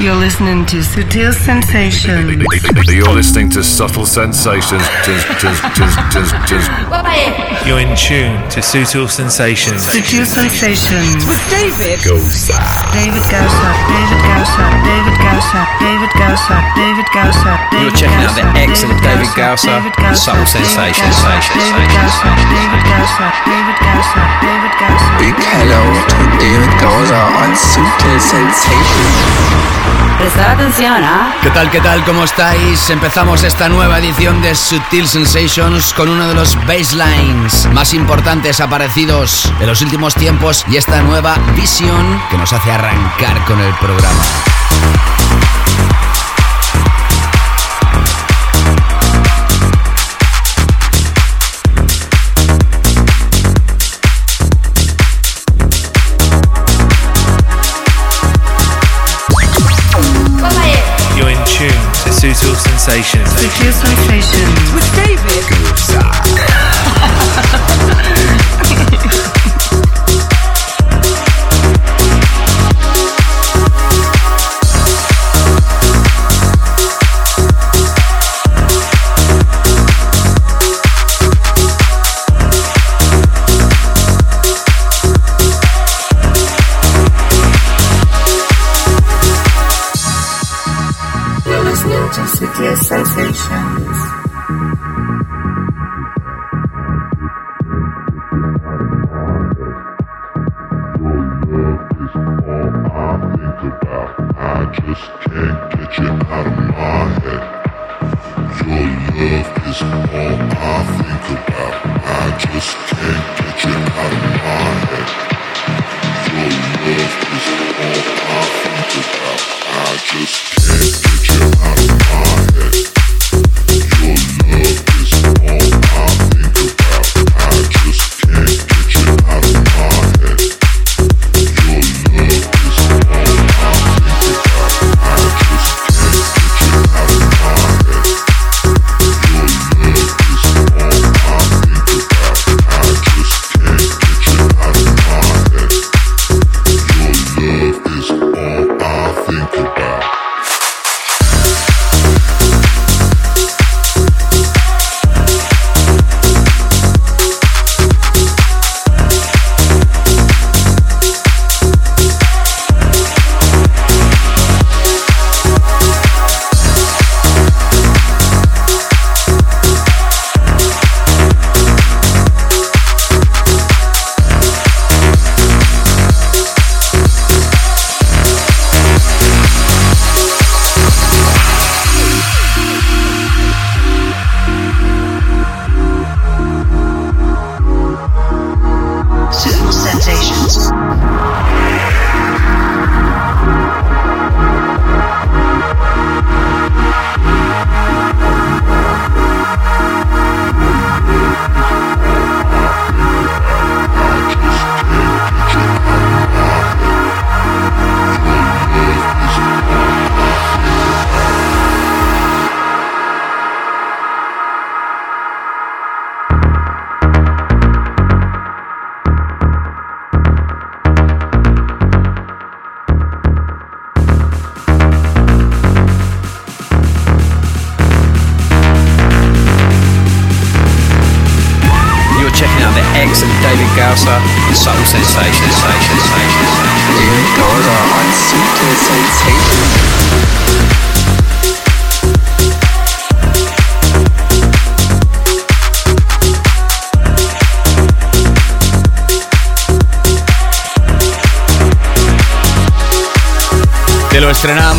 You're listening to Sutil Sensations. You're listening to Subtle Sensations. You're in tune to Sutil Sensations. Sutil Sensations. With David Gosa. David Gausa, David Gausa, David Gausa, David Gausa, David Gausa. You're checking out the excellent David Gausser Subtle. David David David Gausa, David Gausa. Big hello to David Gausa on Sutil Sensations. Prestad atención, ¿ah? ¿Qué tal, qué tal? ¿Cómo estáis? Empezamos esta nueva edición de Sutil Sensations con uno de los baselines más importantes aparecidos de los últimos tiempos y esta nueva visión que nos hace arrancar con el programa. Sutil Sensations. Sutil Sensations. With David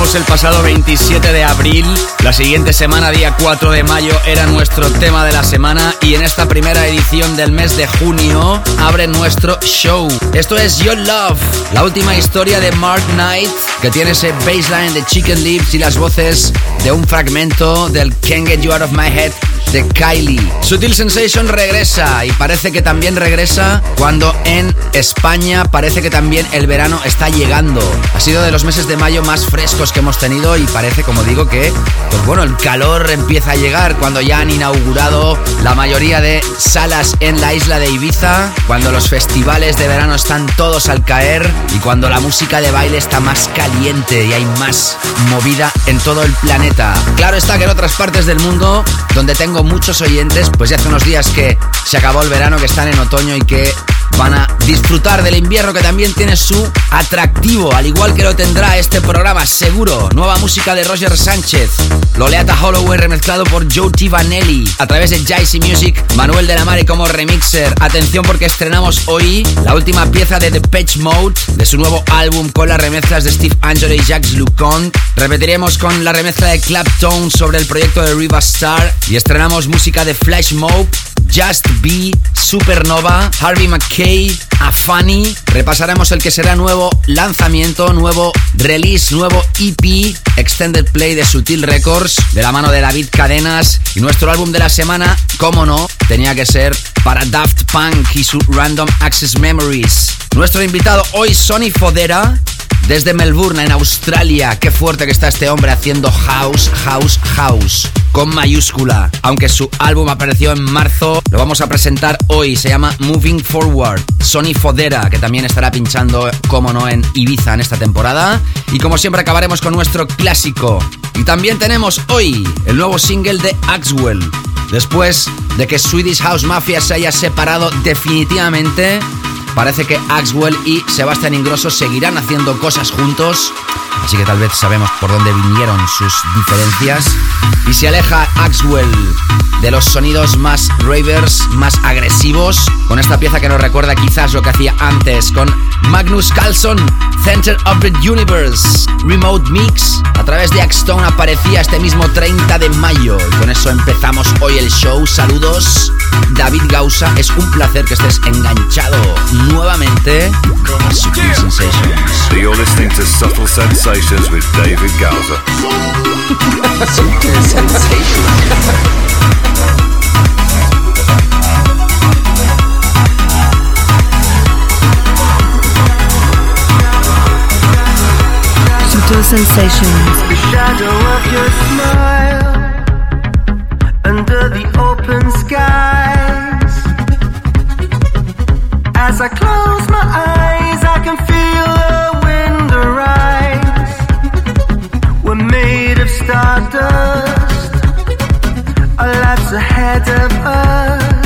estrenábamos el pasado 27 de abril. La siguiente semana, día 4 de mayo, era nuestro tema de la semana. Y en esta primera edición del mes de junio, abre nuestro show. Esto es Your Love, la última historia de Mark Knight, que tiene ese baseline de Chicken Lips y las voces de un fragmento del Can't Get You Out of My Head de Kylie. Sutil Sensation regresa y parece que también regresa cuando en España parece que también el verano está llegando. Ha sido de los meses de mayo más frescos que hemos tenido y parece, como digo, que pues bueno, el calor empieza a llegar cuando ya han inaugurado la mayoría de salas en la isla de Ibiza, cuando los festivales de verano están todos al caer y cuando la música de baile está más caliente y hay más movida en todo el planeta. Claro está que en otras partes del mundo, donde tengo muchos oyentes, pues ya hace unos días que se acabó el verano, que están en otoño y que van a disfrutar del invierno que también tiene su atractivo, al igual que lo tendrá este programa, seguro. Nueva música de Roger Sánchez, Loleata Holloway remezclado por Joe T. Vanelli, a través de Jaisy Music, Manuel de la Mare como remixer. Atención porque estrenamos hoy la última pieza de The Patch Mode, de su nuevo álbum con las remezclas de Steve Angelo y Jacques Lucon. Repetiremos con la remezcla de Clapton sobre el proyecto de Riva Star y estrenamos música de Flash Mob Just Be, Supernova, Harvey McKay, Afani. Repasaremos el que será nuevo lanzamiento, nuevo release, nuevo EP, Extended Play de Sutil Records, de la mano de David Cadenas. Y nuestro álbum de la semana, como no, tenía que ser para Daft Punk y su Random Access Memories. Nuestro invitado hoy, Sonny Fodera, desde Melbourne, en Australia. Qué fuerte que está este hombre haciendo house, house, house. Con mayúscula. Aunque su álbum apareció en marzo, lo vamos a presentar hoy. Se llama Moving Forward. Sony Fodera, que también estará pinchando, como no, en Ibiza en esta temporada. Y como siempre acabaremos con nuestro clásico. Y también tenemos hoy el nuevo single de Axwell. Después de que Swedish House Mafia se haya separado definitivamente Parece que Axwell y Sebastián Ingrosso seguirán haciendo cosas juntos, así que tal vez sabemos por dónde vinieron sus diferencias. Y se aleja Axwell de los sonidos más ravers, más agresivos, con esta pieza que nos recuerda quizás lo que hacía antes, con Magnus Carlson, Center of the Universe, Remote Mix. A través de Axstone aparecía este mismo 30 de mayo. Y con eso empezamos hoy el show. Saludos, David Gausa. Es un placer que estés enganchado nuevamente a Sutil Sensations. You're listening Sensations with David Gausa. Sutil Sensation. Subtle sensations. the shadow of your smile under the open skies. As I close my eyes, made of stardust, our lives ahead of us.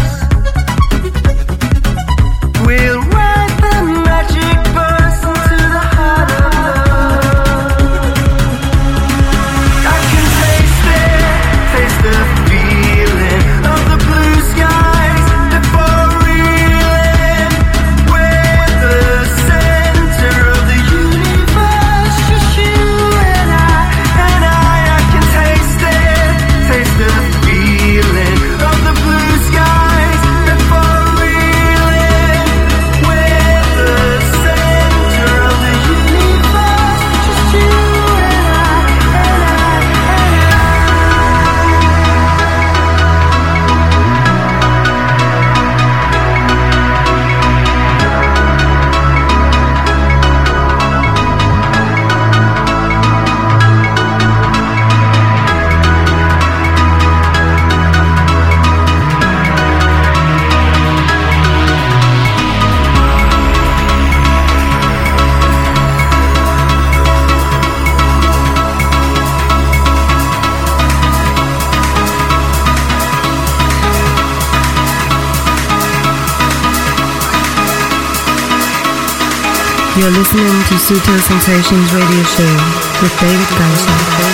You're listening to Subtle Sensations Radio Show with David Gausa.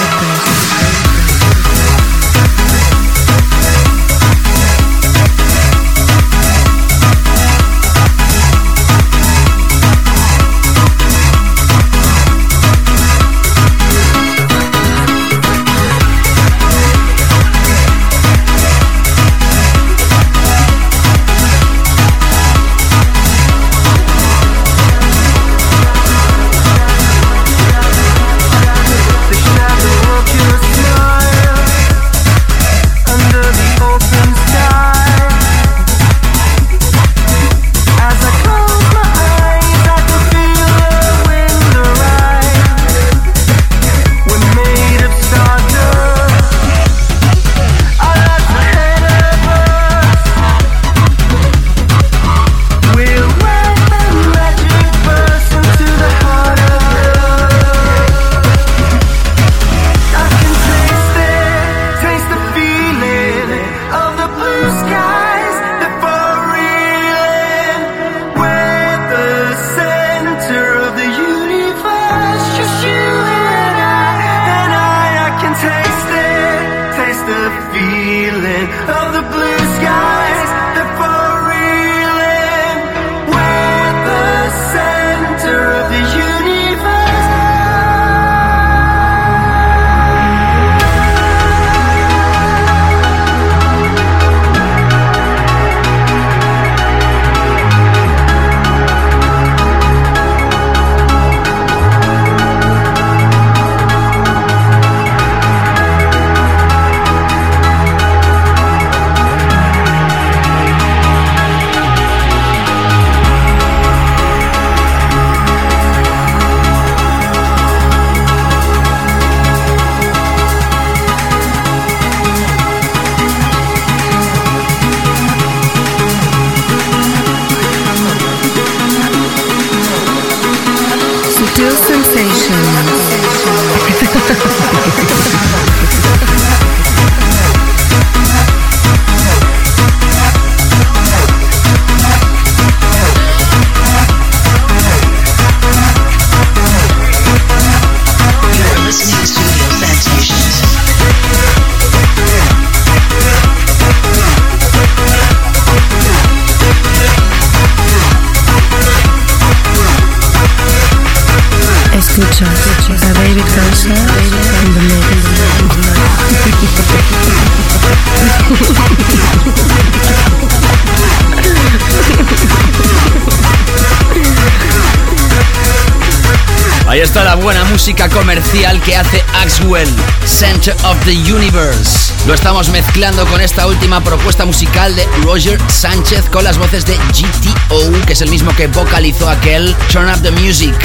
Comercial que hace Axwell, Center of the Universe. Lo estamos mezclando con esta última propuesta musical de Roger Sánchez con las voces de GTO, que es el mismo que vocalizó aquel Turn Up the Music,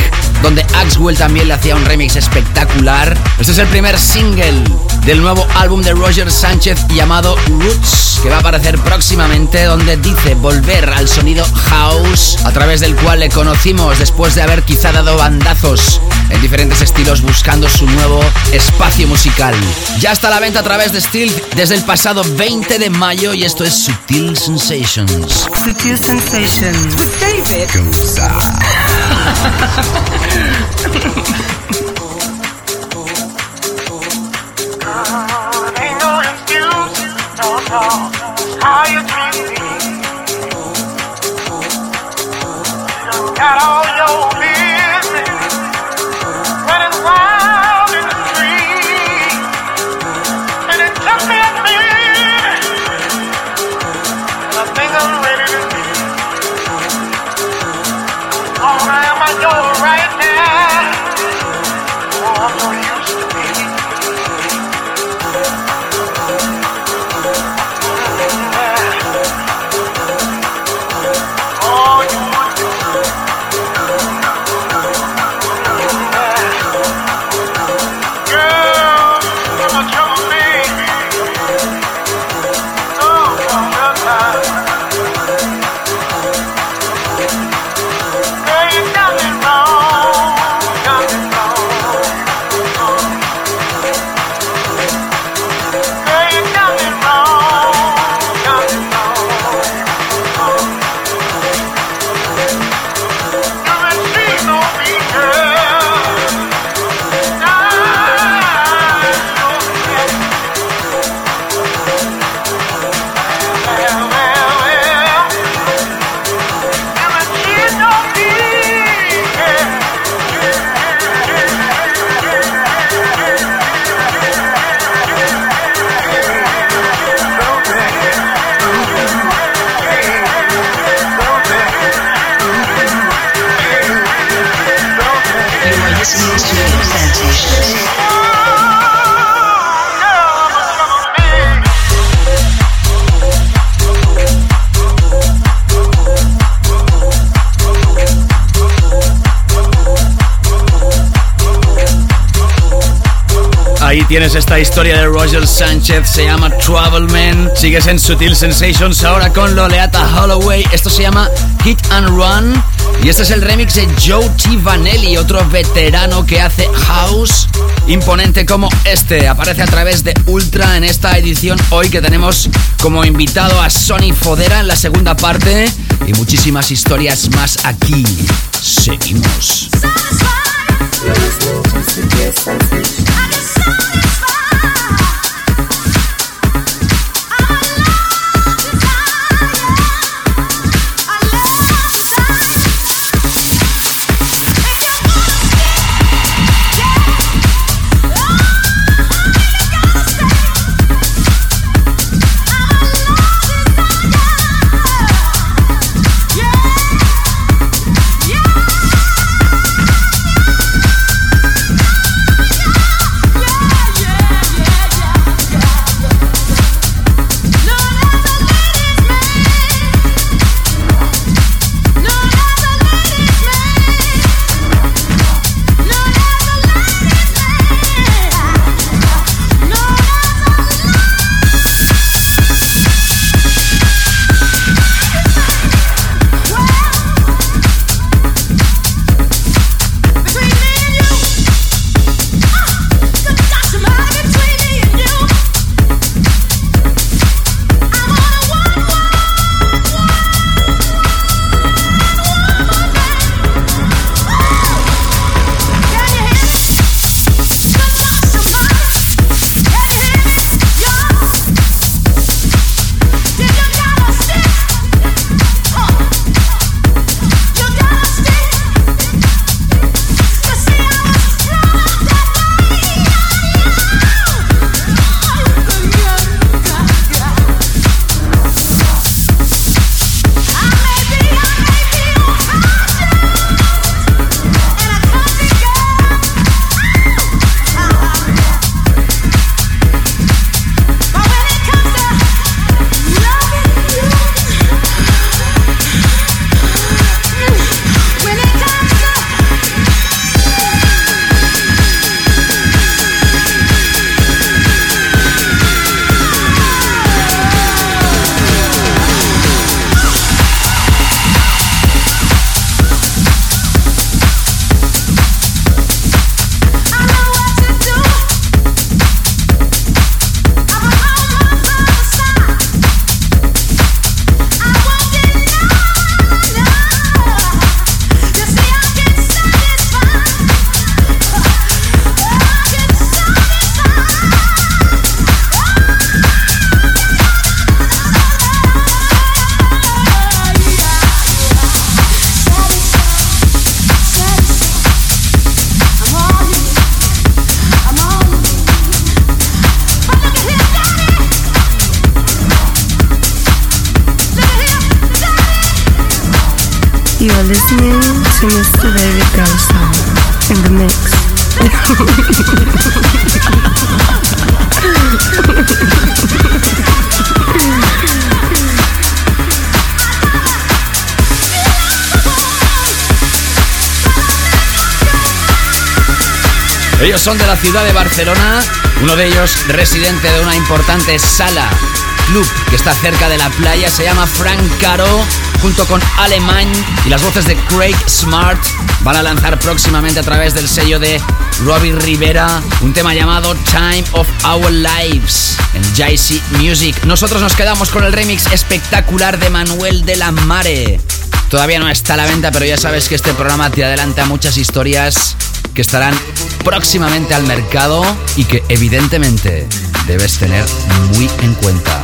donde Axwell también le hacía un remix espectacular. Este es el primer single del nuevo álbum de Roger Sánchez llamado Roots, que va a aparecer próximamente, donde dice volver al sonido house, a través del cual le conocimos después de haber quizá dado bandazos en diferentes estilos buscando su nuevo espacio musical. Ya está a la venta a través de Steel desde el pasado 20 de mayo y esto es Sutil Sensations. Sutil Sensations. With David Tienes esta historia de Roger Sánchez, se llama Travelman. Sigues en Sutil Sensations ahora con Loleata Holloway. Esto se llama Hit and Run. Y este es el remix de Joe T. Vanelli, otro veterano que hace house imponente como este. Aparece a través de Ultra en esta edición hoy que tenemos como invitado a Sonny Fodera en la segunda parte. Y muchísimas historias más aquí. Seguimos. Ellos son de la ciudad de Barcelona, uno de ellos residente de una importante sala club que está cerca de la playa, se llama Frank Caro, junto con Alemán y las voces de Craig Smart van a lanzar próximamente a través del sello de Robbie Rivera un tema llamado Time of Our Lives en JC Music. Nosotros nos quedamos con el remix espectacular de Manuel de la Mare. Todavía no está a la venta, pero ya sabes que este programa te adelanta muchas historias que estarán próximamente al mercado y que evidentemente debes tener muy en cuenta.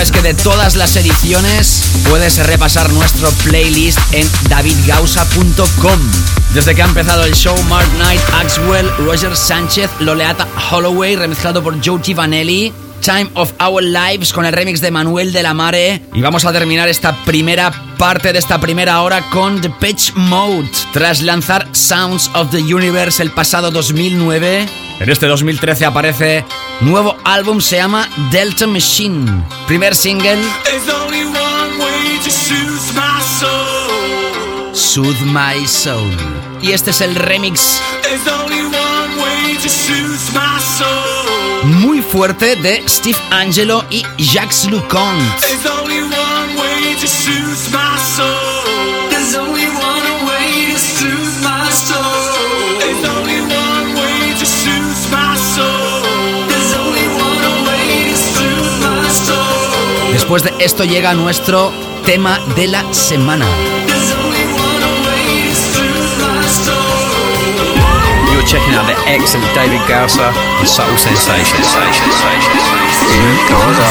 sabes que de todas las ediciones puedes repasar nuestro playlist en davidgausa.com. Desde que ha empezado el show, Mark Knight, Axwell, Roger Sánchez, Loleata Holloway, remezclado por Joe Vanelli. Time of Our Lives con el remix de Manuel de la Mare. Y vamos a terminar esta primera parte de esta primera hora con The Pitch Mode. Tras lanzar Sounds of the Universe el pasado 2009, en este 2013 aparece nuevo álbum, se llama Delta Machine. Primer single, Soothe My Soul. Y este es el remix muy fuerte de Steve Angelo y Jacques Lucont. Después de esto llega nuestro tema de la semana. You're checking out the excellent David Gausser on Subtle Sensations. David Gausa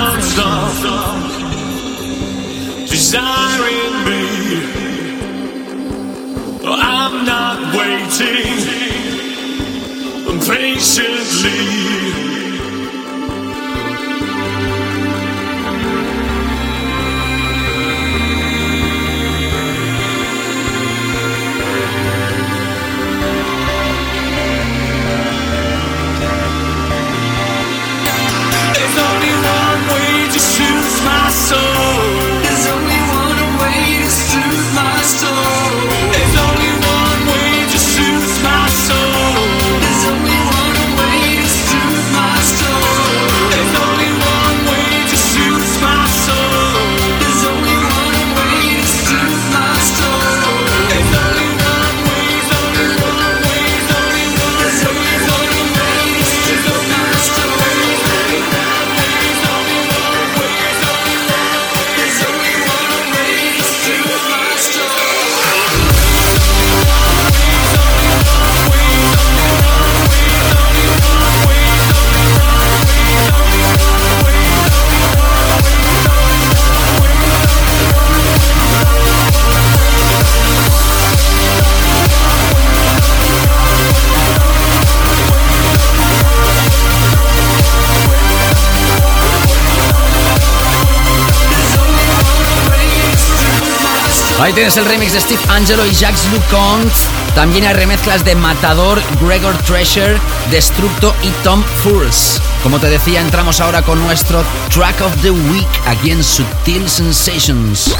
Ahí tienes el remix de Steve Angelo y Jacques Lucont. También hay remezclas de Matador, Gregor Treasure, Destructo y Tom Furs. Como te decía, entramos ahora con nuestro Track of the Week aquí en Subtil Sensations.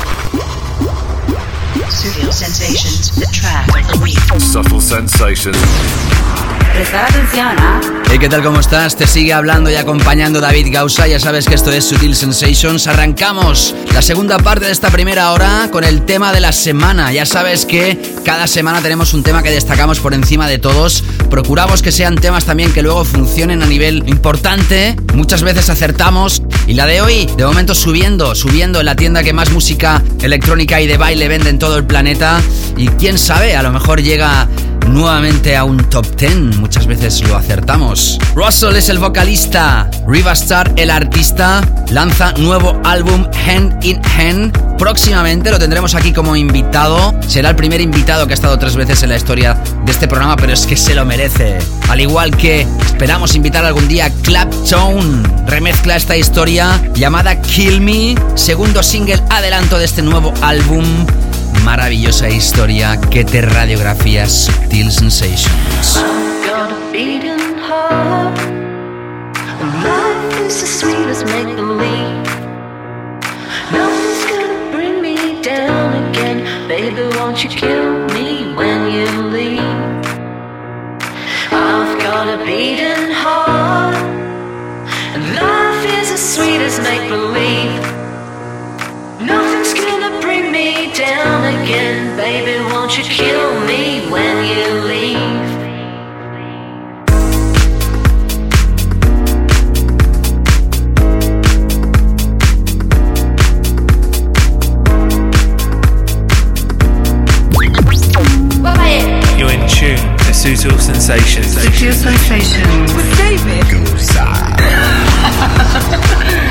Sutil Sensations, the track of the week. Subtle sensations. Prestar atención, ¿ah? Hey, ¿qué tal? ¿Cómo estás? Te sigue hablando y acompañando David Gausa. Ya sabes que esto es Sutil Sensations. Arrancamos la segunda parte de esta primera hora con el tema de la semana. Ya sabes que cada semana tenemos un tema que destacamos por encima de todos. Procuramos que sean temas también que luego funcionen a nivel importante. Muchas veces acertamos. Y la de hoy, de momento subiendo, subiendo en la tienda que más música electrónica y de baile vende en todo el planeta. Y quién sabe, a lo mejor llega nuevamente a un top 10. Muchas veces lo acertamos. Russell es el vocalista. Riva Star, el artista, lanza nuevo álbum Hand in Hand. Próximamente lo tendremos aquí como invitado. Será el primer invitado que ha estado tres veces en la historia de este programa, pero es que se lo merece. Al igual que esperamos invitar algún día a Claptone. Remezcla esta historia llamada Kill Me. Segundo single adelanto de este nuevo álbum maravillosa historia que te radiografía Subtil Sensations. Life is as sweet as make believe. Nothing's me down again, baby. Won't you kill me when you leave? You're in tune Suitable Sensations. Suitable Sensations. With David. Goose.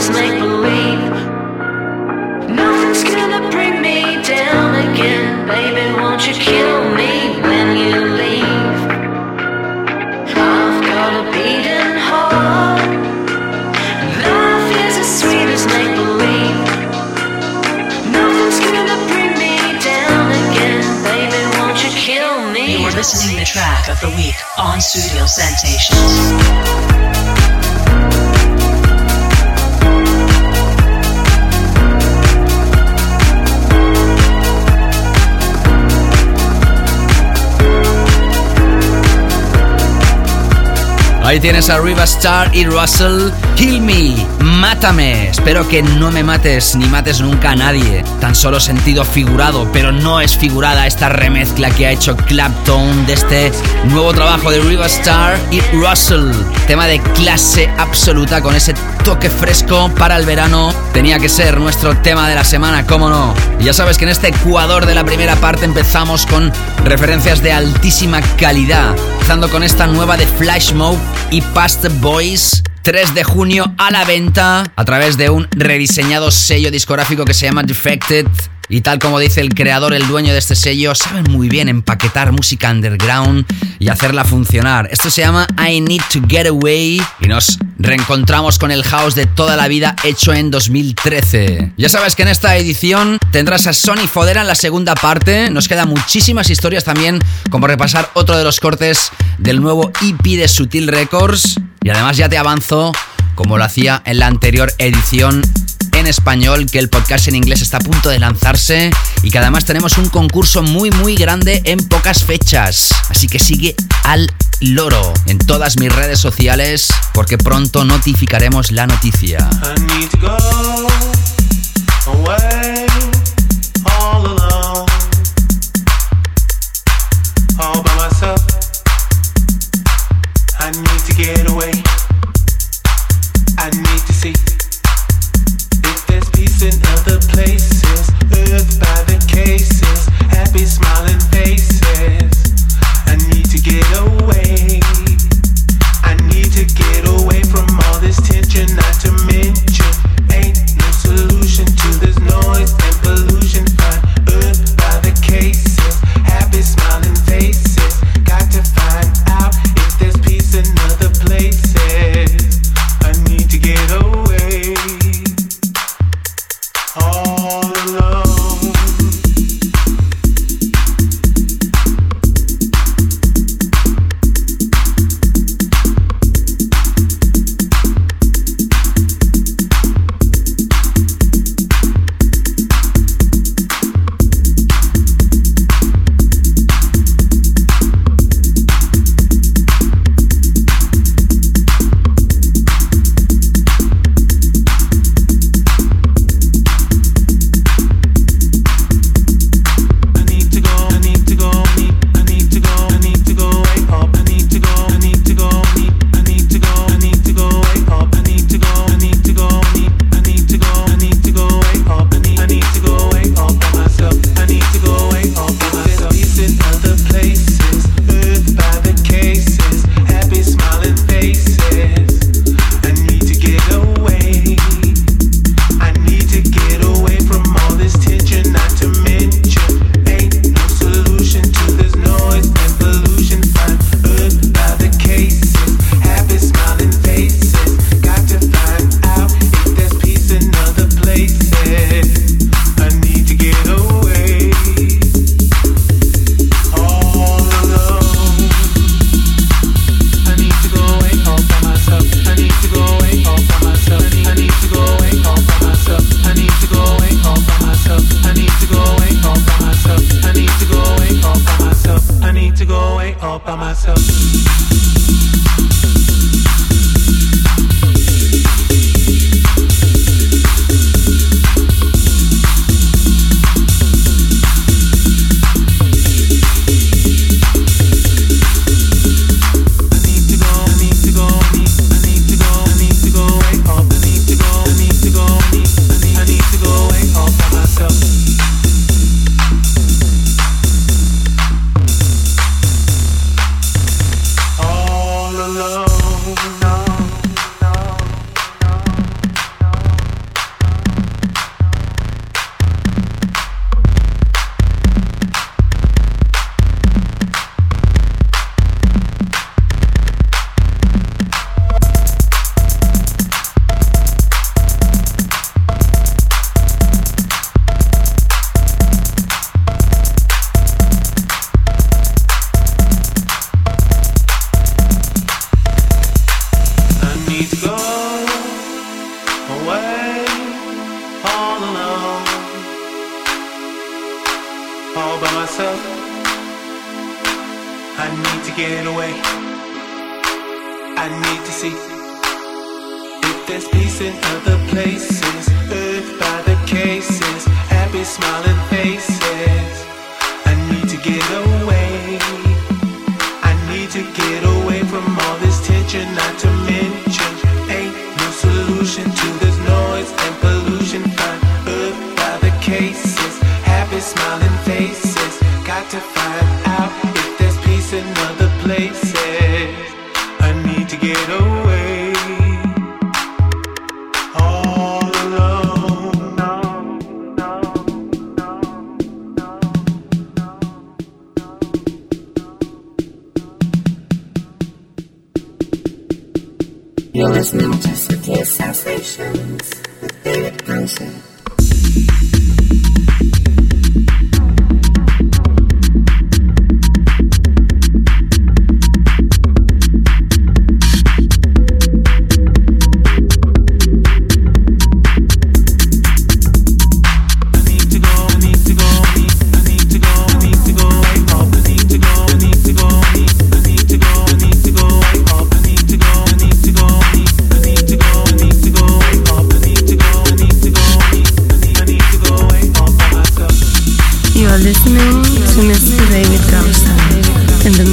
just make believe. Nothing's gonna bring me down again, baby. Won't you kill me when you leave? I've got a beating heart. Life is as sweet as make believe. Nothing's gonna bring me down again, baby. Won't you kill me? You listening to the track of the week on Studio Sensations. Ahí tienes a Riva y Russell. Kill me, mátame. Espero que no me mates ni mates nunca a nadie. Tan solo sentido figurado, pero no es figurada esta remezcla que ha hecho Clapton de este nuevo trabajo de Riva y Russell. Tema de clase absoluta con ese toque fresco para el verano. Tenía que ser nuestro tema de la semana, cómo no. Y ya sabes que en este Ecuador de la primera parte empezamos con referencias de altísima calidad. Empezando con esta nueva de Flash y Past Boys. 3 de junio a la venta a través de un rediseñado sello discográfico que se llama Defected. Y tal como dice el creador, el dueño de este sello, saben muy bien empaquetar música underground y hacerla funcionar. Esto se llama I Need to Get Away y nos reencontramos con el house de toda la vida hecho en 2013. Ya sabes que en esta edición tendrás a Sony Fodera en la segunda parte. Nos quedan muchísimas historias también, como repasar otro de los cortes del nuevo EP de Sutil Records. Y además ya te avanzo, como lo hacía en la anterior edición, en español, que el podcast en inglés está a punto de lanzarse y que además tenemos un concurso muy muy grande en pocas fechas. Así que sigue al loro en todas mis redes sociales porque pronto notificaremos la noticia.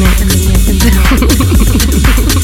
end.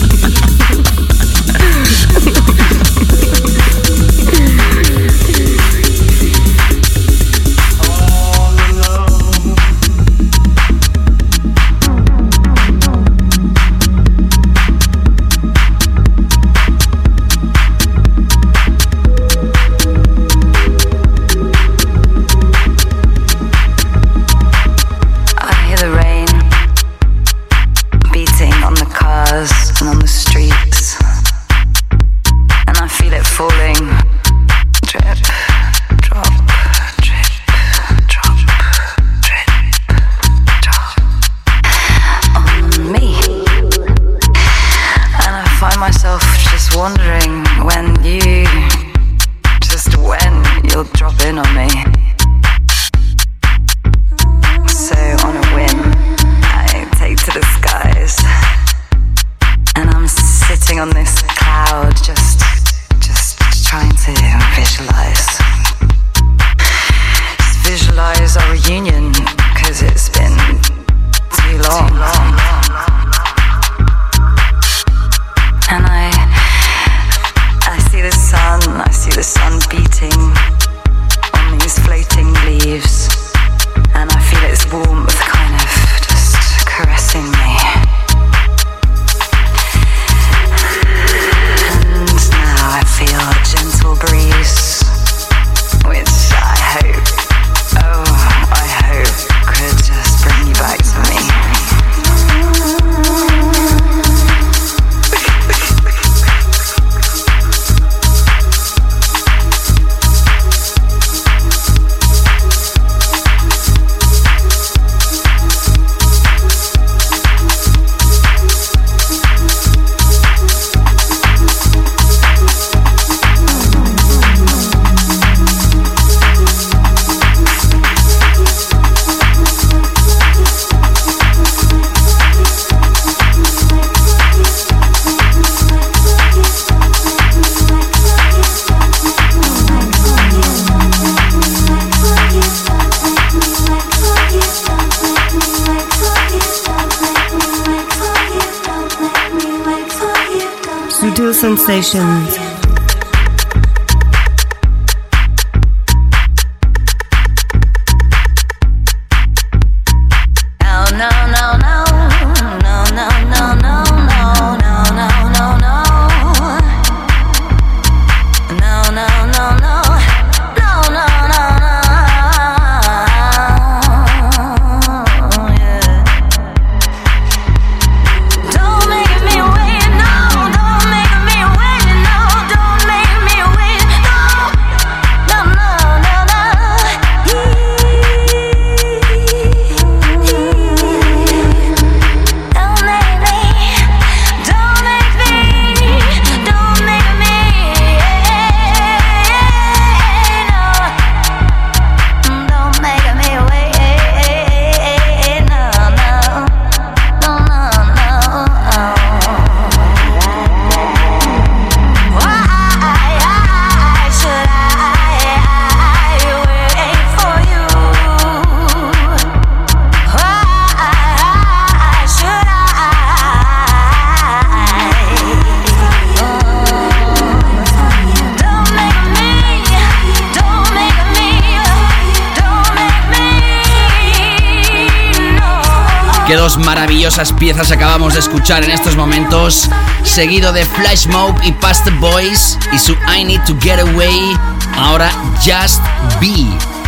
Dos maravillosas piezas acabamos de escuchar en estos momentos, seguido de Flash Mob y Past Boys y su I Need to Get Away, ahora Just Be.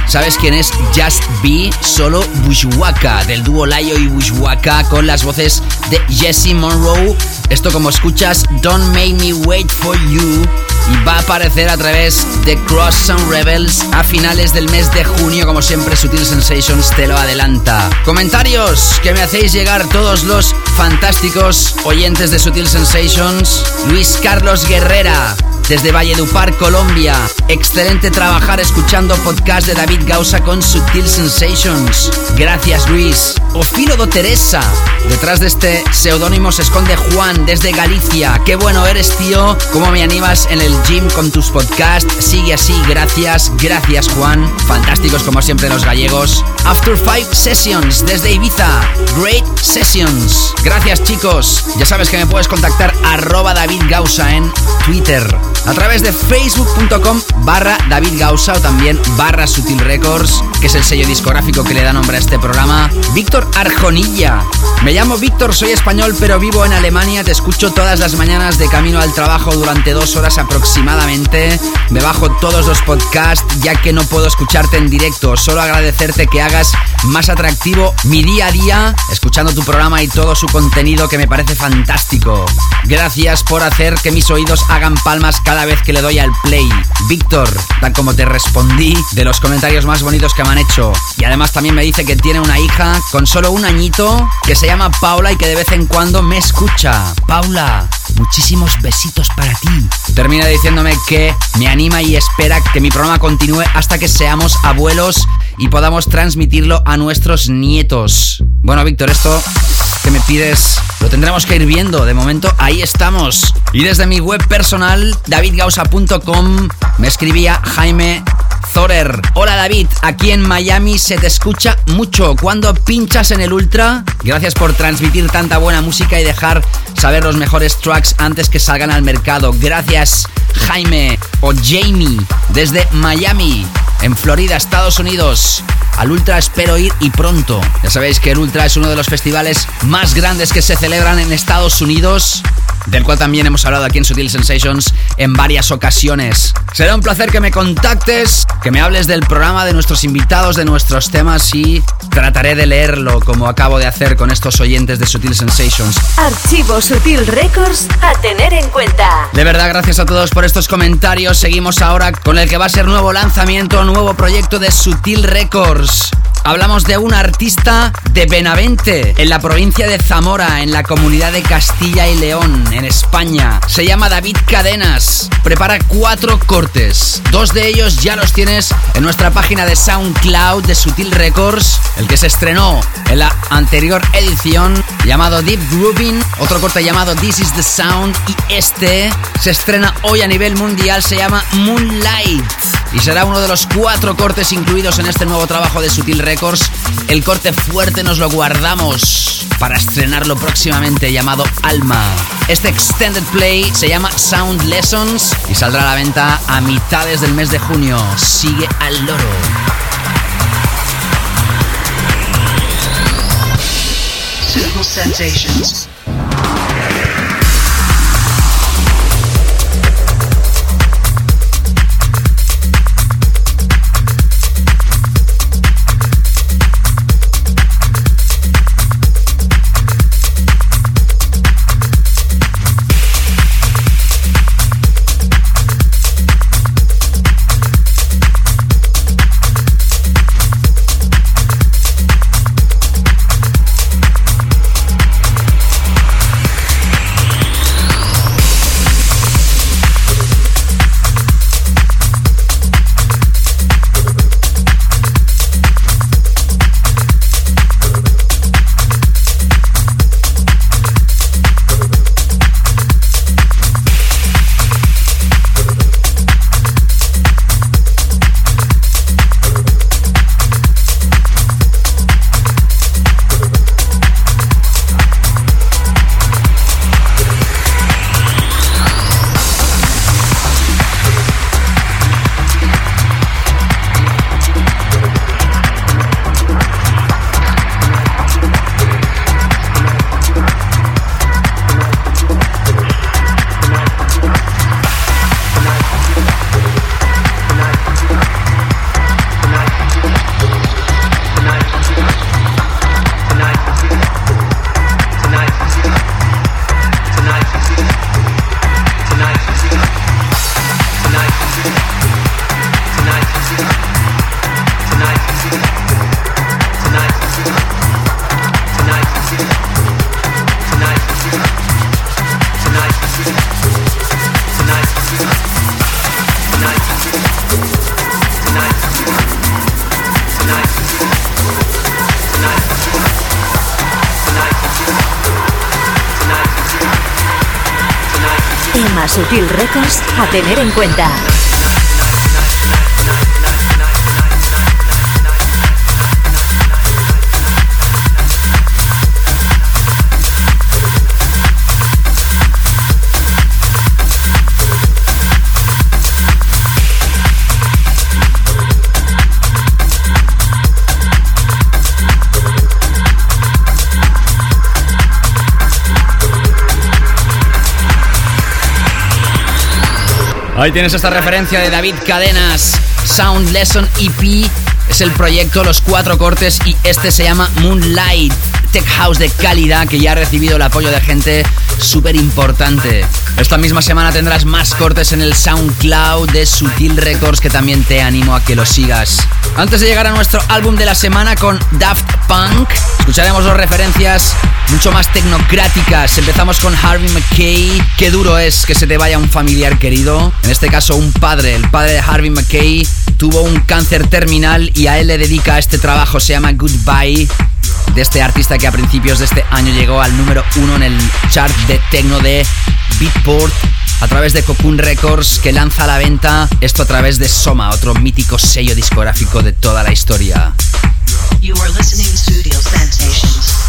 ¿Sabes quién es Just Be? Solo Bushwaka, del dúo Layo y Bushwaka, con las voces de Jesse Monroe. Esto como escuchas, Don't Make Me Wait For You y va a aparecer a través de Cross Sound Rebels a finales del mes de junio, como siempre Sutil Sensations te lo adelanta. Comentarios que me hacéis llegar todos los fantásticos oyentes de Sutil Sensations. Luis Carlos Guerrera, desde Valledupar, Colombia. Excelente trabajar escuchando podcast de David Gausa con Sutil Sensations. Gracias, Luis. Ofílodo Teresa. Detrás de este seudónimo se esconde Juan desde Galicia. Qué bueno eres, tío. Cómo me animas en el gym con tus podcasts. Sigue así, gracias. Gracias, Juan. Fantásticos como siempre los gallegos. After Five Sessions desde Ibiza. Great Sessions. Gracias, chicos. Ya sabes que me puedes contactar arroba David Gausa en Twitter a través de facebook.com barra David o también barra Sutil que es el sello discográfico que le da nombre a este programa. Víctor Arjonilla. Me llamo Víctor, soy español, pero vivo en Alemania. Te escucho todas las mañanas de camino al trabajo durante dos horas aproximadamente. Me bajo todos los podcasts ya que no puedo escucharte en directo. Solo agradecerte que hagas más atractivo mi día a día, escuchando tu programa y todo su contenido que me parece fantástico. Gracias por hacer que mis oídos hagan palmas cada vez que le doy al play. Víctor, tal como te respondí, de los comentarios más bonitos que me han hecho. Y además también me dice que tiene una hija con solo un añito que se llama Paula y que de vez en cuando me escucha. Paula, muchísimos besitos para ti. Termina diciéndome que me anima y espera que mi programa continúe hasta que seamos abuelos y podamos transmitirlo a nuestros nietos. Bueno, Víctor, esto que me pides lo tendremos que ir viendo. De momento, ahí estamos. Y desde mi web personal, davidgausa.com, me escribía Jaime Zorer. Hola David, aquí en Miami se te escucha mucho. Cuando pinchas en el Ultra, gracias por transmitir tanta buena música y dejar saber los mejores tracks antes que salgan al mercado. Gracias Jaime o Jamie desde Miami, en Florida, Estados Unidos. Al Ultra espero ir y pronto. Ya sabéis que el Ultra es uno de los festivales más grandes que se celebran en Estados Unidos, del cual también hemos hablado aquí en Sutil Sensations en varias ocasiones. Será un placer que me contactes, que me hables del programa, de nuestros invitados, de nuestros temas y trataré de leerlo como acabo de hacer con estos oyentes de Sutil Sensations. Archivo Sutil Records a tener en cuenta. De verdad, gracias a todos por estos comentarios. Seguimos ahora con el que va a ser nuevo lanzamiento, nuevo proyecto de Sutil Records. Hablamos de un artista de Benavente, en la provincia de Zamora, en la comunidad de Castilla y León, en España. Se llama David Cadenas. Prepara cuatro cortes. Dos de ellos ya los tienes en nuestra página de SoundCloud de Sutil Records. El que se estrenó en la anterior edición, llamado Deep Grooving. Otro corte llamado This is the Sound. Y este se estrena hoy a nivel mundial. Se llama Moonlight. Y será uno de los cuatro cortes incluidos en este nuevo trabajo de Sutil Records. El corte fuerte nos lo guardamos para estrenarlo próximamente llamado Alma. Este extended play se llama Sound Lessons y saldrá a la venta a mitades del mes de junio. Sigue al loro. 50. Ahí tienes esta referencia de David Cadenas, Sound Lesson EP. Es el proyecto, los cuatro cortes y este se llama Moonlight, Tech House de calidad que ya ha recibido el apoyo de gente súper importante. Esta misma semana tendrás más cortes en el SoundCloud de Sutil Records que también te animo a que lo sigas. Antes de llegar a nuestro álbum de la semana con Daft Punk, escucharemos dos referencias mucho más tecnocráticas. Empezamos con Harvey McKay. Qué duro es que se te vaya un familiar querido. En este caso, un padre. El padre de Harvey McKay tuvo un cáncer terminal y a él le dedica este trabajo. Se llama Goodbye. De este artista que a principios de este año llegó al número uno en el chart de techno de Beatport a través de Cocoon Records que lanza a la venta esto a través de Soma, otro mítico sello discográfico de toda la historia. You are listening to Studio Sensations.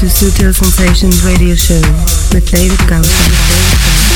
To Sutil Sensations Radio Show with David Gausser.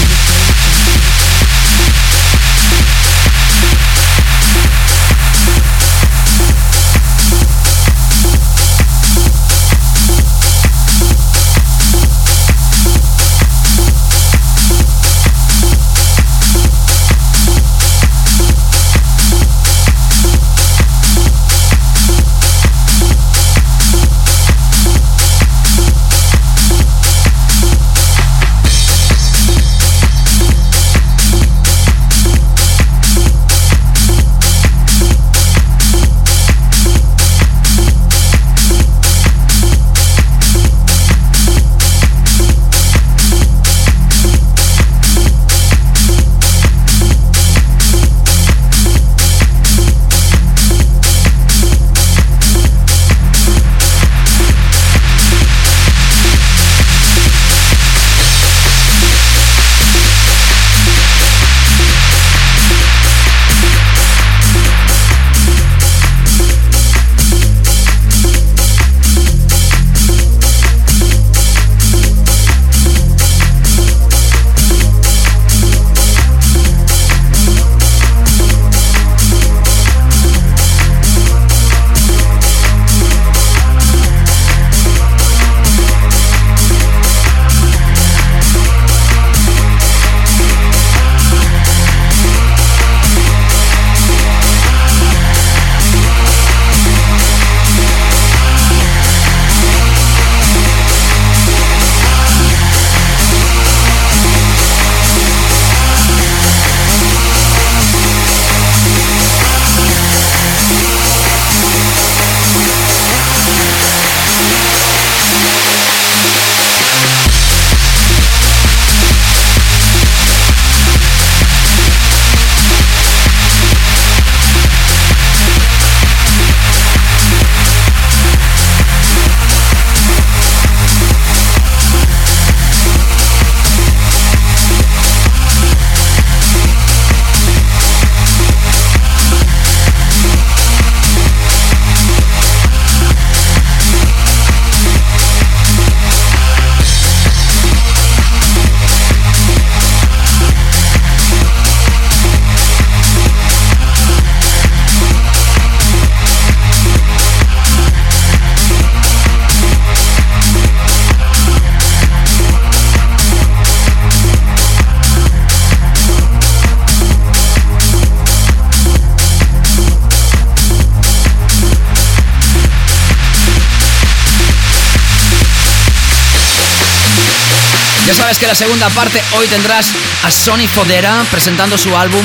Sabes que la segunda parte hoy tendrás a Sony Fodera presentando su álbum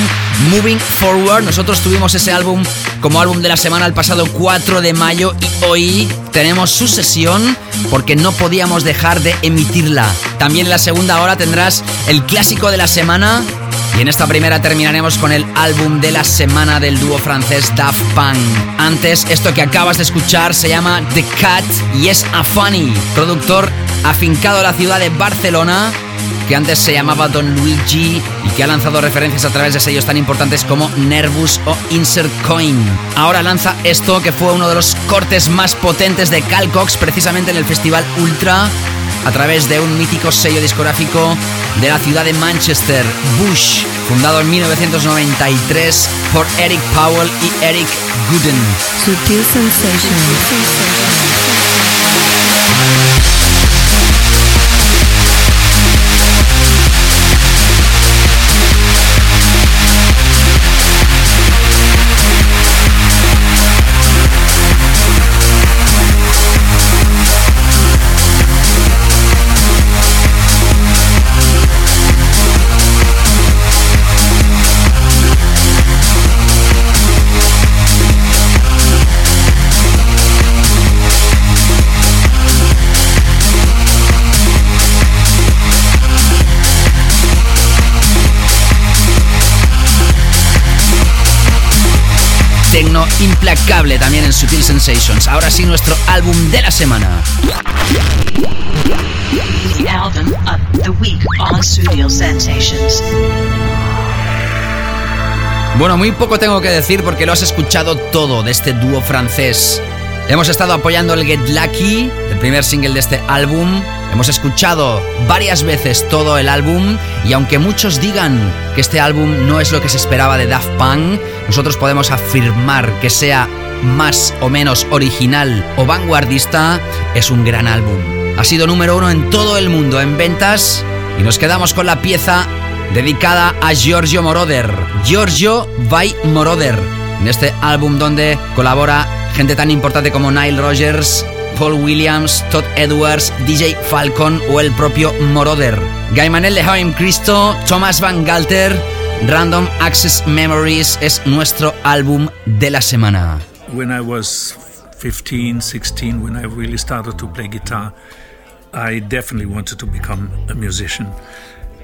Moving Forward. Nosotros tuvimos ese álbum como álbum de la semana el pasado 4 de mayo y hoy tenemos su sesión porque no podíamos dejar de emitirla. También en la segunda hora tendrás el clásico de la semana y en esta primera terminaremos con el álbum de la semana del dúo francés Daft Punk. Antes, esto que acabas de escuchar se llama The Cat y es a Funny, productor afincado en la ciudad de Barcelona, que antes se llamaba Don Luigi y que ha lanzado referencias a través de sellos tan importantes como Nervous o Insert Coin. Ahora lanza esto que fue uno de los cortes más potentes de Calcox precisamente en el Festival Ultra a través de un mítico sello discográfico de la ciudad de Manchester, Bush, fundado en 1993 por Eric Powell y Eric Gooden. Tecno implacable también en Sutil Sensations. Ahora sí, nuestro álbum de la semana. The album of the week on Studio Sensations. Bueno, muy poco tengo que decir porque lo has escuchado todo de este dúo francés. Hemos estado apoyando el Get Lucky, el primer single de este álbum. Hemos escuchado varias veces todo el álbum y aunque muchos digan que este álbum no es lo que se esperaba de Daft Punk, nosotros podemos afirmar que sea más o menos original o vanguardista, es un gran álbum. Ha sido número uno en todo el mundo en ventas y nos quedamos con la pieza dedicada a Giorgio Moroder. Giorgio by Moroder. En este álbum donde colabora gente tan importante como Nile Rogers, Paul Williams, Todd Edwards, DJ Falcon o el propio Moroder. Gaimanel de Jaime Cristo, Thomas Van Galter, Random Access Memories es nuestro álbum de la semana. When I was 15, 16, when I really started to play guitar, I definitely wanted to become a musician.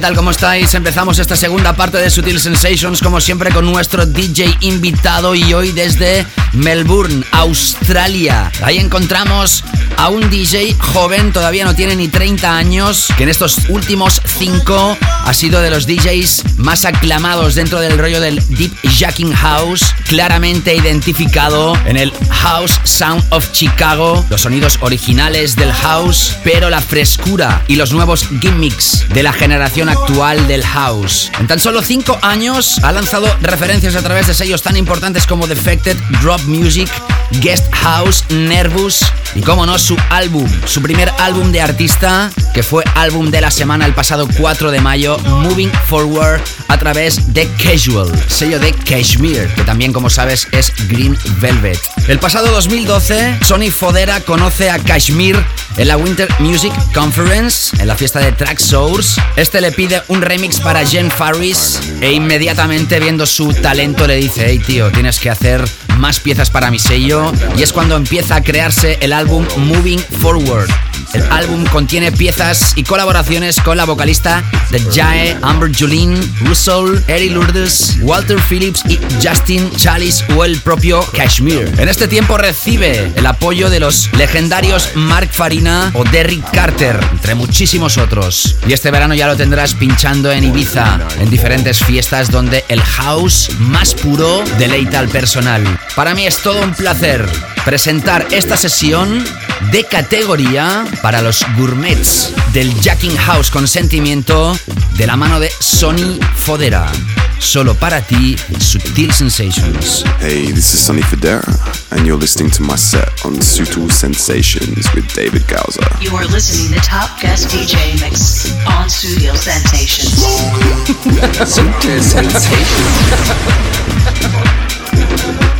¿Qué tal? ¿Cómo estáis? Empezamos esta segunda parte de Sutil Sensations, como siempre, con nuestro DJ invitado y hoy desde Melbourne, Australia. Ahí encontramos a un DJ joven, todavía no tiene ni 30 años, que en estos últimos 5 ha sido de los DJs más aclamados dentro del rollo del Deep Jacking House, claramente identificado en el House Sound of Chicago, los sonidos originales del house, pero la frescura y los nuevos gimmicks de la generación actual del house. En tan solo 5 años ha lanzado referencias a través de sellos tan importantes como Defected, Drop Music, Guest House, Nervous y como no su álbum, su primer álbum de artista que fue álbum de la semana el pasado 4 de mayo, Moving Forward a través de Casual, sello de Kashmir, que también como sabes es Green Velvet. El pasado 2012, Sony Fodera conoce a Kashmir en la Winter Music Conference, en la fiesta de Track Source. Este le pide un remix para Jen Farris e inmediatamente viendo su talento le dice, hey tío, tienes que hacer más piezas para mi sello y es cuando empieza a crearse el álbum Moving Forward. El álbum contiene piezas y colaboraciones con la vocalista de Jae, Amber Julien, Russell, Eric Lourdes, Walter Phillips y Justin Chalice o el propio Kashmir. En este tiempo recibe el apoyo de los legendarios Mark Farina o Derrick Carter, entre muchísimos otros. Y este verano ya lo tendrás pinchando en Ibiza, en diferentes fiestas donde el house más puro deleita al personal. Para mí es todo un placer presentar esta sesión de categoría para los gourmets del Jacking House con sentimiento de la mano de Sony Fodera. Solo para ti, Subtil Sensations. Hey, this is Sonny Federa, and you're listening to my set on Sutil Sensations with David Gauser. You are listening to Top Guest DJ Mix on Studio Sensations. Sutil Sensations.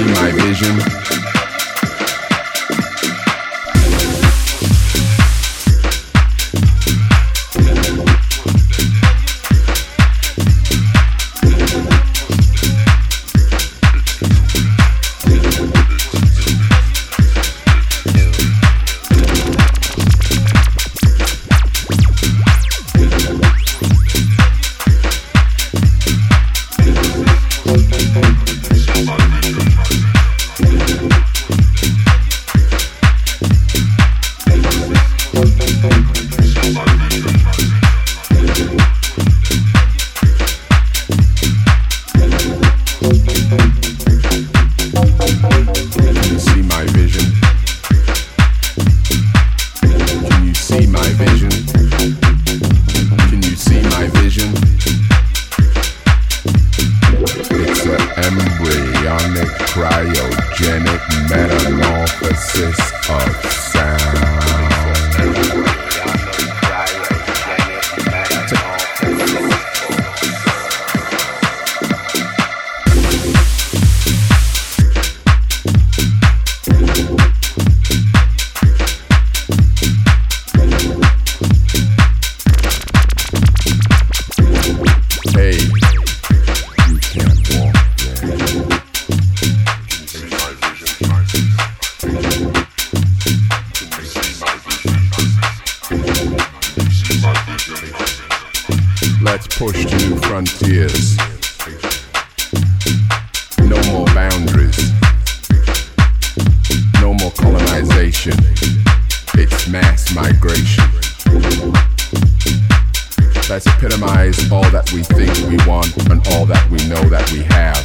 see my vision? And all that we know that we have.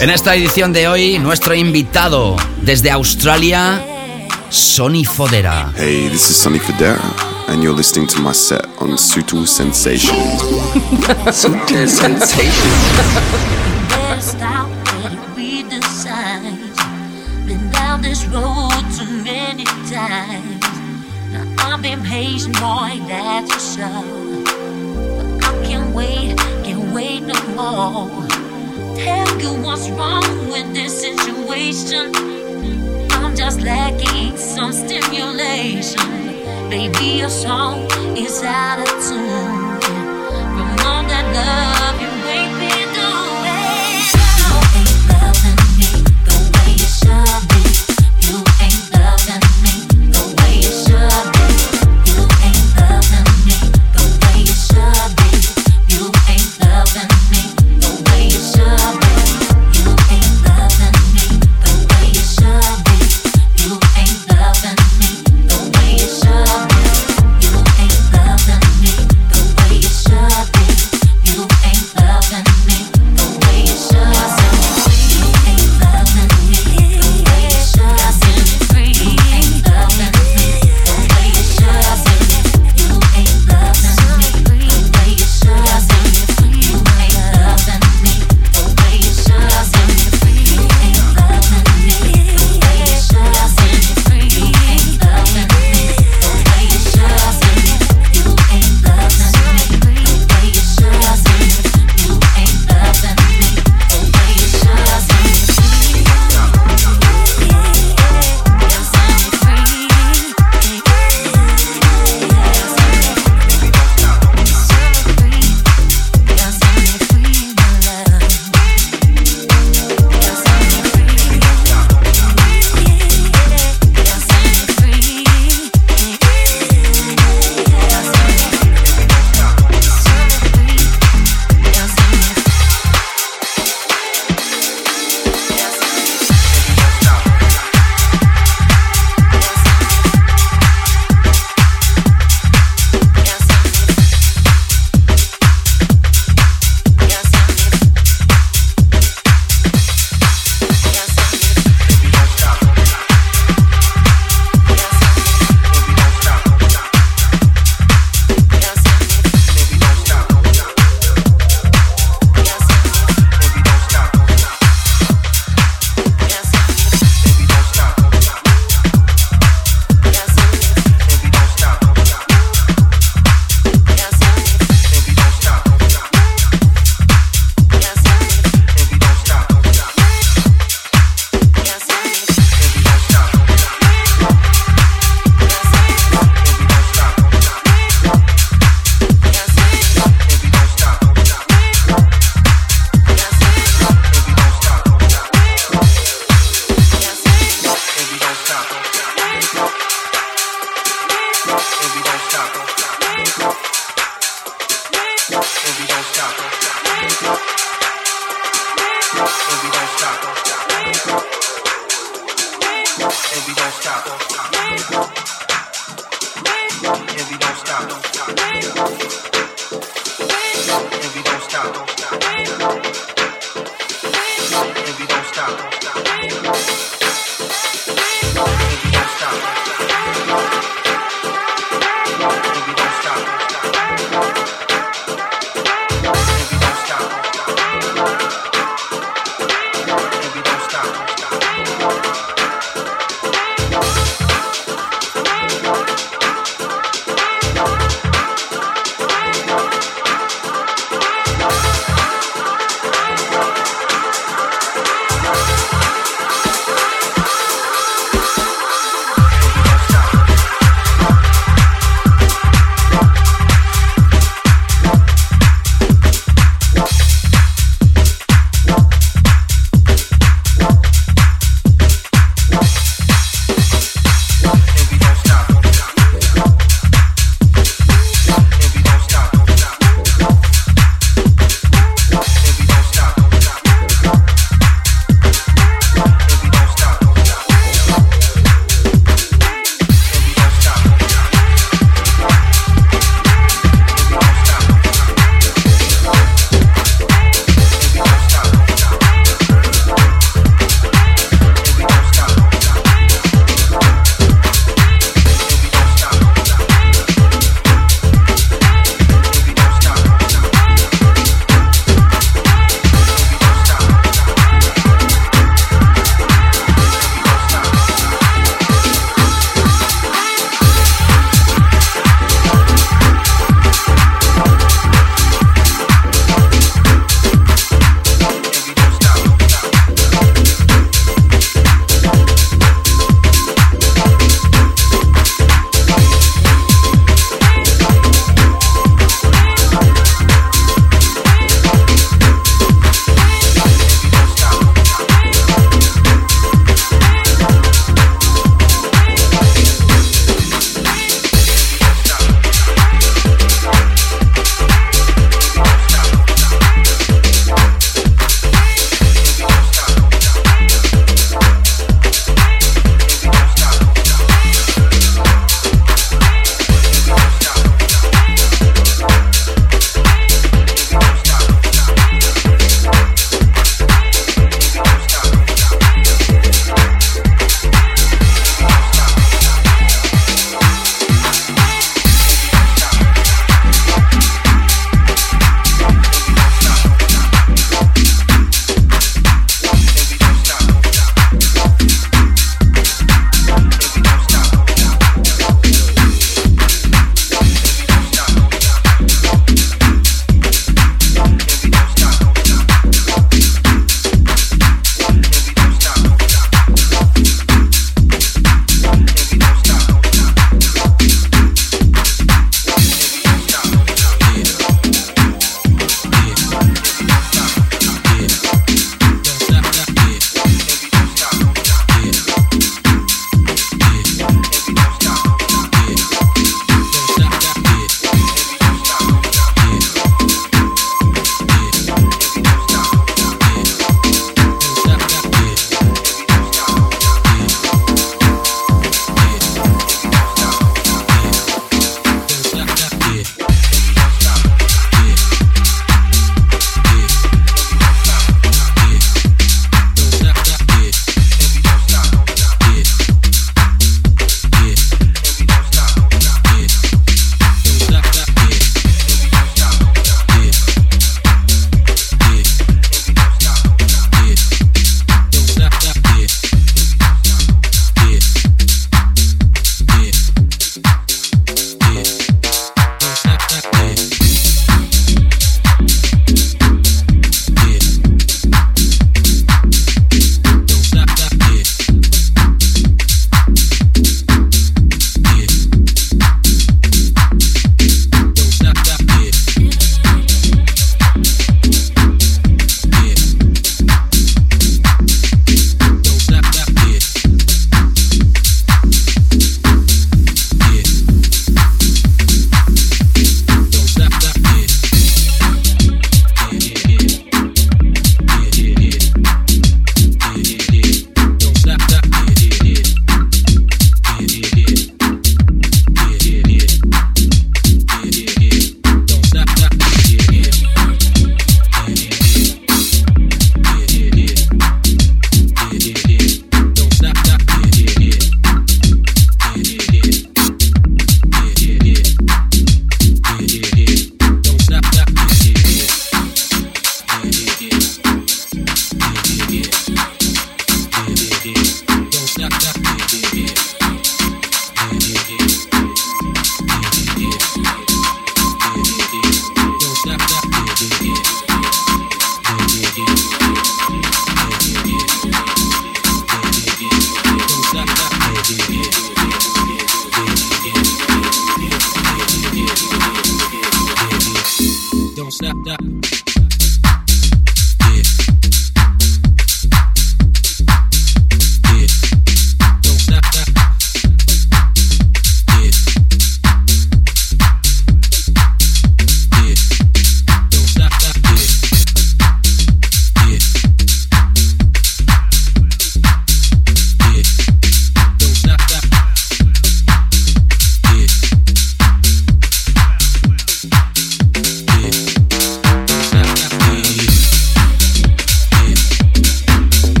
En esta edición de hoy, nuestro invitado desde Australia, Sonny Fodera. Hey, this is Sonny Fodera, and you're listening to my set on Sutil Sensations. Sutil Sensations. Been down this road too many times. Now I've been patient, boy, that's for sure. More. Tell you what's wrong with this situation. I'm just lacking some stimulation. Baby, your song is out of tune. From all that love you ain't been doing. You ain't loving me the way you should And we don't stop.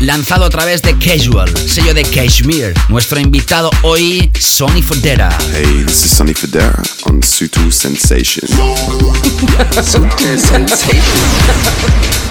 Lanzado a través de Casual, sello de Kashmir. Nuestro invitado hoy, Sonny Fodera. Hey, this is Sonny Fodera on Sutu Sensation. Sutu Sensation.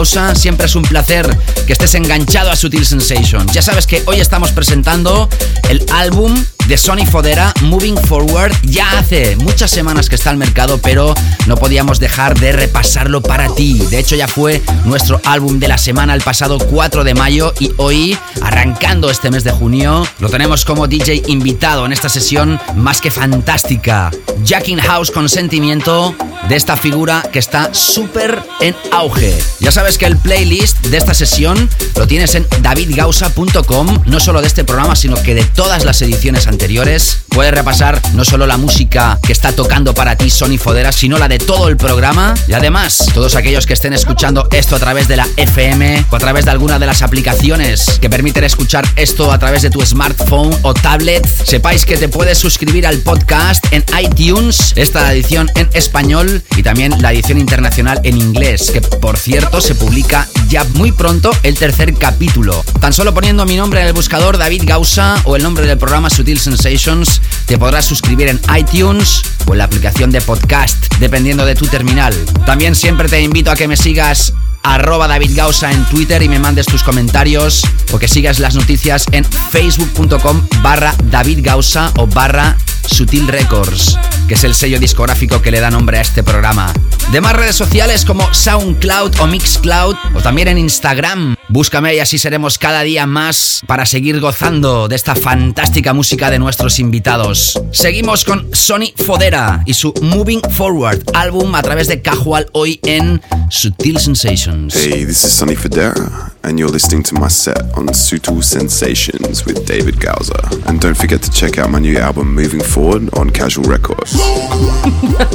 Siempre es un placer que estés enganchado a Sutil Sensations. Ya sabes que hoy estamos presentando el álbum de Sony Fodera, Moving Forward. Ya hace muchas semanas que está al mercado, pero no podíamos dejar de repasarlo para ti. De hecho, ya fue nuestro álbum de la semana el pasado 4 de mayo y hoy, arrancando este mes de junio, lo tenemos como DJ invitado en esta sesión más que fantástica. Jacking House con sentimiento de esta figura que está súper en auge. Ya sabes que el playlist de esta sesión lo tienes en davidgausa.com, no solo de este programa, sino que de todas las ediciones anteriores. Puedes repasar no solo la música que está tocando para ti Sony Fodera, sino la de todo el programa. Y además, todos aquellos que estén escuchando esto a través de la FM o a través de alguna de las aplicaciones que permiten escuchar esto a través de tu smartphone o tablet, sepáis que te puedes suscribir al podcast en iTunes, esta edición en español y también la edición internacional en inglés, que por cierto se publica ya muy pronto el tercer capítulo. Tan solo poniendo mi nombre en el buscador David Gausa o el nombre del programa Sutil Sensations, te podrás suscribir en iTunes o en la aplicación de podcast, dependiendo de tu terminal. También siempre te invito a que me sigas arroba David Gausa en Twitter y me mandes tus comentarios o que sigas las noticias en facebook.com barra David Gausa o barra Sutil Records, que es el sello discográfico que le da nombre a este programa. Demás redes sociales como SoundCloud o Mixcloud o también en Instagram. Búscame y así seremos cada día más para seguir gozando de esta fantástica música de nuestros invitados. Seguimos con Sony Fodera y su Moving Forward álbum a través de Casual hoy en Sutil Sensations. Hey, this is Sonny Federa, and you're listening to my set on Sutil Sensations with David Gausa. And don't forget to check out my new album Moving Forward on Casual Records.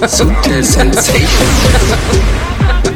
Sutil Sensations.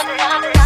I'm Bye.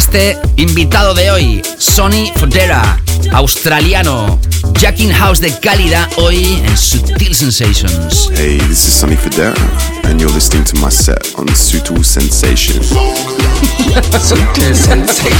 Este invitado de hoy, Sonny Fodera, australiano. Jacking House de calidad hoy en Sutil Sensations. Hey, this is Sonny Federa, and you're listening to my set on Sutil Sensations. Sutil Sensations.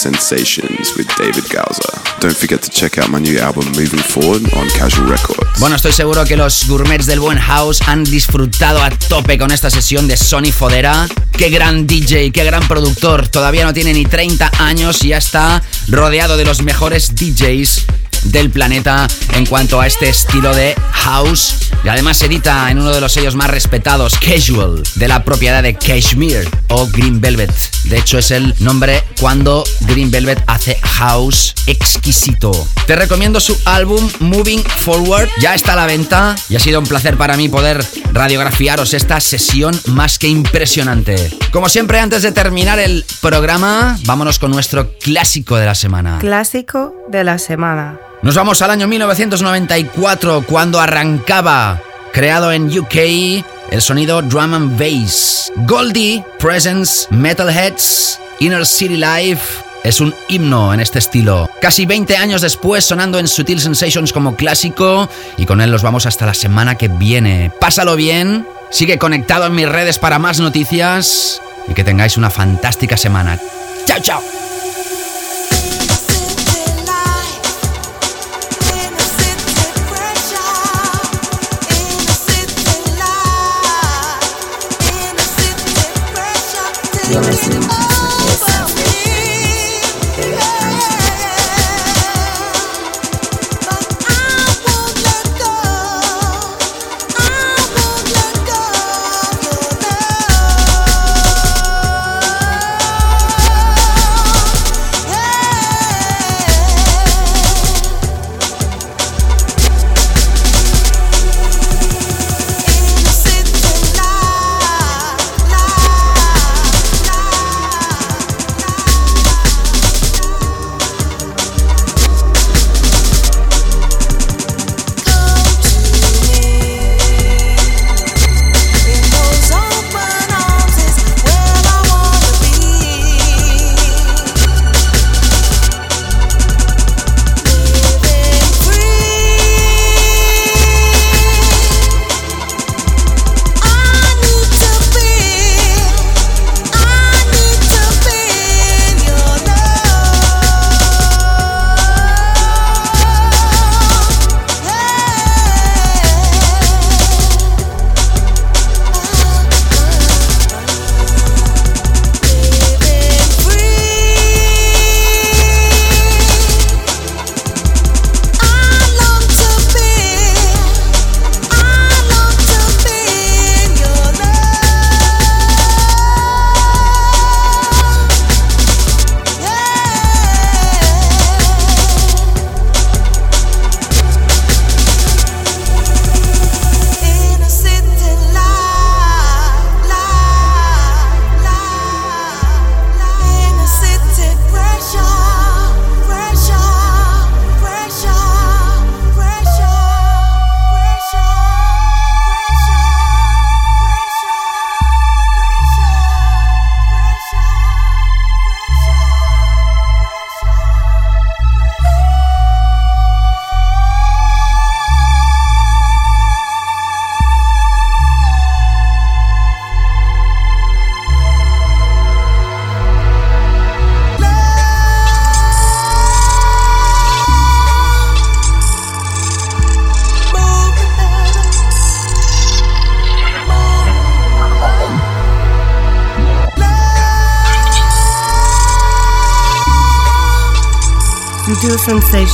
Sensations with David Gauser. Don't forget to check out my new album Moving Forward on Casual Records. Bueno, estoy seguro que los gourmets del buen house han disfrutado a tope con esta sesión de Sony Fodera. Qué gran DJ, qué gran productor. Todavía no tiene ni 30 años y ya está rodeado de los mejores DJs del planeta en cuanto a este estilo de house y además edita en uno de los sellos más respetados, Casual, de la propiedad de Cashmere o Green Velvet. De hecho es el nombre cuando Green Velvet hace house exquisito. Te recomiendo su álbum Moving Forward, ya está a la venta y ha sido un placer para mí poder radiografiaros esta sesión más que impresionante. Como siempre antes de terminar el programa, vámonos con nuestro clásico de la semana. Clásico de la semana. Nos vamos al año 1994 cuando arrancaba, creado en UK, el sonido drum and bass. Goldie, Presence, Metalheads, Inner City Life. Es un himno en este estilo. Casi 20 años después sonando en Sutil Sensations como clásico y con él los vamos hasta la semana que viene. Pásalo bien, sigue conectado en mis redes para más noticias y que tengáis una fantástica semana. Chao, chao.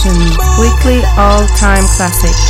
Sensations, weekly all-time classic.